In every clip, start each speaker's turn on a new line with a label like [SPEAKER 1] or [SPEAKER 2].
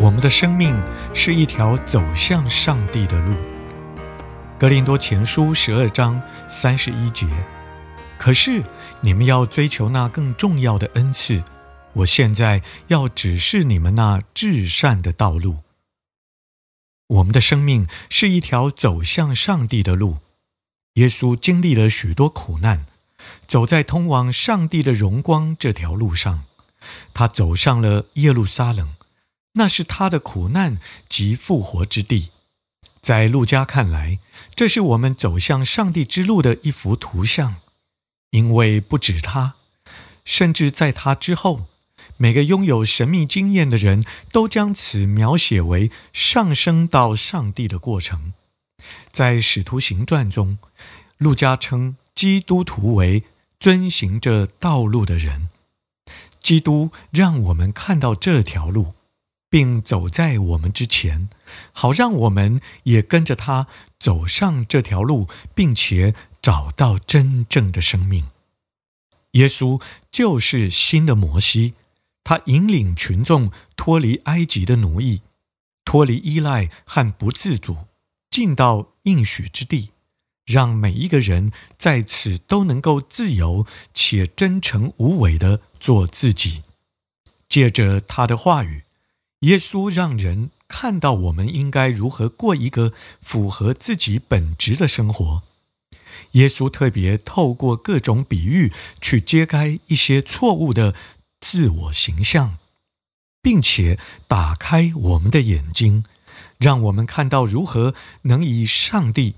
[SPEAKER 1] 我们的生命是一条走向上帝的路，《格林多前书》十二章三十一节。可是你们要追求那更重要的恩赐，我现在要指示你们那至善的道路。我们的生命是一条走向上帝的路。耶稣经历了许多苦难，走在通往上帝的荣光这条路上，他走上了耶路撒冷。那是他的苦难及复活之地，在路加看来，这是我们走向上帝之路的一幅图像。因为不止他，甚至在他之后，每个拥有神秘经验的人都将此描写为上升到上帝的过程。在《使徒行传》中，路加称基督徒为遵行这道路的人。基督让我们看到这条路。并走在我们之前，好让我们也跟着他走上这条路，并且找到真正的生命。耶稣就是新的摩西，他引领群众脱离埃及的奴役，脱离依赖和不自主，进到应许之地，让每一个人在此都能够自由且真诚无伪地做自己。借着他的话语。耶稣让人看到我们应该如何过一个符合自己本质的生活。耶稣特别透过各种比喻去揭开一些错误的自我形象，并且打开我们的眼睛，让我们看到如何能以上帝、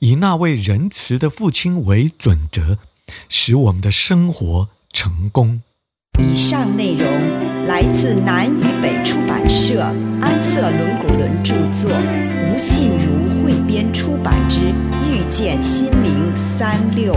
[SPEAKER 1] 以那位仁慈的父亲为准则，使我们的生活成功。
[SPEAKER 2] 以上内容来自南与北出版社安瑟伦古伦著作，吴信如汇编出版之《遇见心灵三六五》。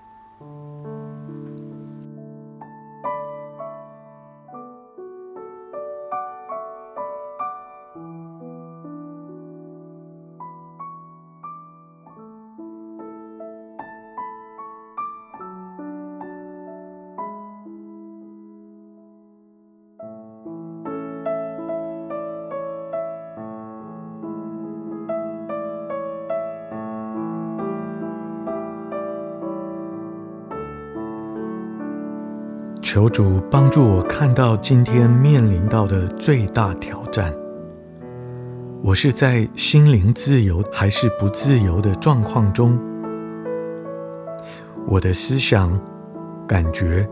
[SPEAKER 1] 求主帮助我看到今天面临到的最大挑战。我是在心灵自由还是不自由的状况中？我的思想、感觉、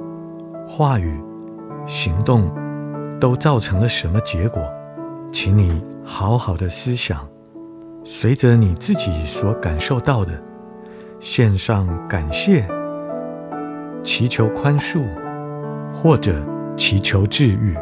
[SPEAKER 1] 话语、行动都造成了什么结果？请你好好的思想，随着你自己所感受到的，献上感谢，祈求宽恕。或者祈求治愈。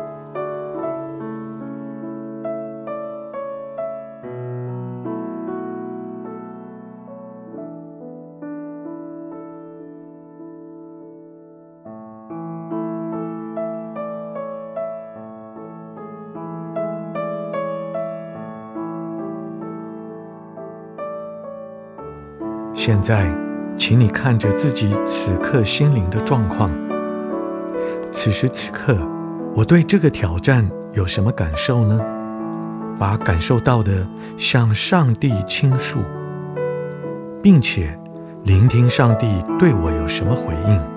[SPEAKER 1] 现在，请你看着自己此刻心灵的状况。此时此刻，我对这个挑战有什么感受呢？把感受到的向上帝倾诉，并且聆听上帝对我有什么回应。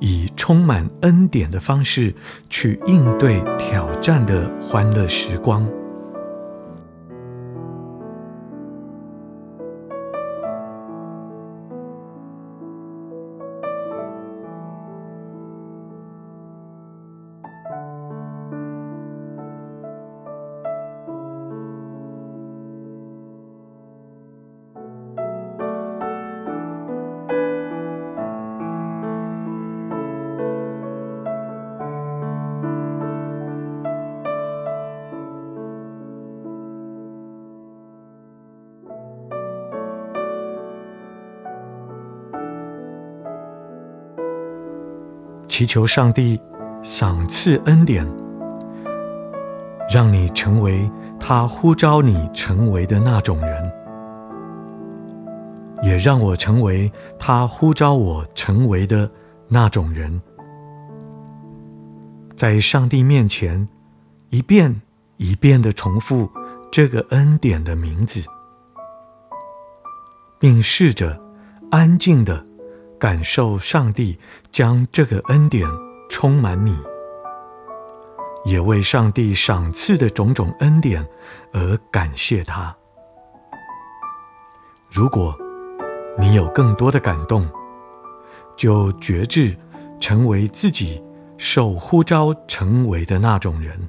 [SPEAKER 1] 以充满恩典的方式去应对挑战的欢乐时光。祈求上帝赏赐恩典，让你成为他呼召你成为的那种人，也让我成为他呼召我成为的那种人，在上帝面前一遍一遍地重复这个恩典的名字，并试着安静地。感受上帝将这个恩典充满你，也为上帝赏赐的种种恩典而感谢他。如果你有更多的感动，就决志成为自己受呼召成为的那种人。